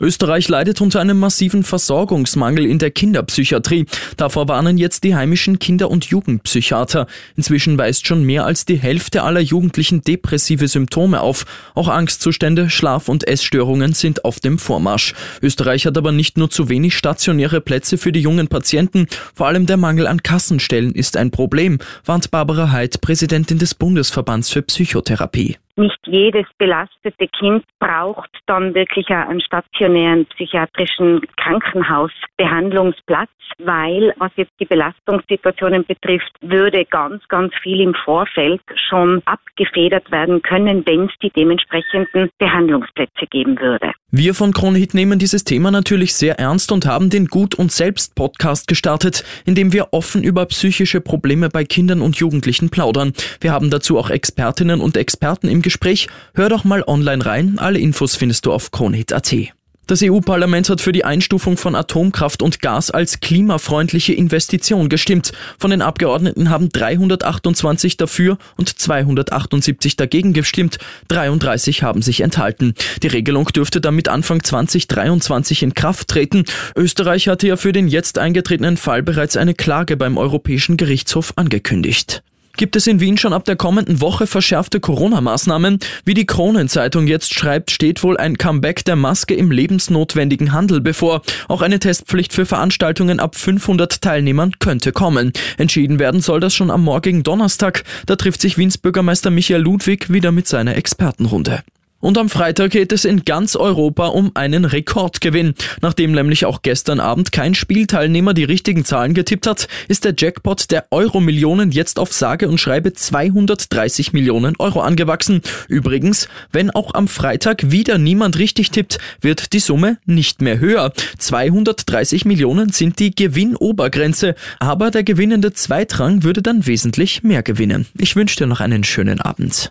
Österreich leidet unter einem massiven Versorgungsmangel in der Kinderpsychiatrie. Davor warnen jetzt die heimischen Kinder- und Jugendpsychiater. Inzwischen weist schon mehr als die Hälfte aller Jugendlichen depressive Symptome auf. Auch Angstzustände, Schlaf- und Essstörungen sind auf dem Vormarsch. Österreich hat aber nicht nur zu wenig stationäre Plätze für die jungen Patienten, vor allem der Mangel an Kassenstellen ist ein Problem, warnt Barbara Heid, Präsidentin des Bundesverbands für Psychotherapie nicht jedes belastete Kind braucht dann wirklich einen stationären psychiatrischen Krankenhausbehandlungsplatz, weil was jetzt die Belastungssituationen betrifft, würde ganz, ganz viel im Vorfeld schon abgefedert werden können, wenn es die dementsprechenden Behandlungsplätze geben würde. Wir von Kronhit nehmen dieses Thema natürlich sehr ernst und haben den Gut und Selbst Podcast gestartet, in dem wir offen über psychische Probleme bei Kindern und Jugendlichen plaudern. Wir haben dazu auch Expertinnen und Experten im Gespräch. Hör doch mal online rein. Alle Infos findest du auf kronhit.at. Das EU-Parlament hat für die Einstufung von Atomkraft und Gas als klimafreundliche Investition gestimmt. Von den Abgeordneten haben 328 dafür und 278 dagegen gestimmt. 33 haben sich enthalten. Die Regelung dürfte damit Anfang 2023 in Kraft treten. Österreich hatte ja für den jetzt eingetretenen Fall bereits eine Klage beim Europäischen Gerichtshof angekündigt gibt es in Wien schon ab der kommenden Woche verschärfte Corona-Maßnahmen. Wie die Kronenzeitung jetzt schreibt, steht wohl ein Comeback der Maske im lebensnotwendigen Handel bevor. Auch eine Testpflicht für Veranstaltungen ab 500 Teilnehmern könnte kommen. Entschieden werden soll das schon am morgigen Donnerstag. Da trifft sich Wiens Bürgermeister Michael Ludwig wieder mit seiner Expertenrunde. Und am Freitag geht es in ganz Europa um einen Rekordgewinn. Nachdem nämlich auch gestern Abend kein Spielteilnehmer die richtigen Zahlen getippt hat, ist der Jackpot der Euro-Millionen jetzt auf sage und schreibe 230 Millionen Euro angewachsen. Übrigens, wenn auch am Freitag wieder niemand richtig tippt, wird die Summe nicht mehr höher. 230 Millionen sind die Gewinnobergrenze, aber der gewinnende Zweitrang würde dann wesentlich mehr gewinnen. Ich wünsche dir noch einen schönen Abend.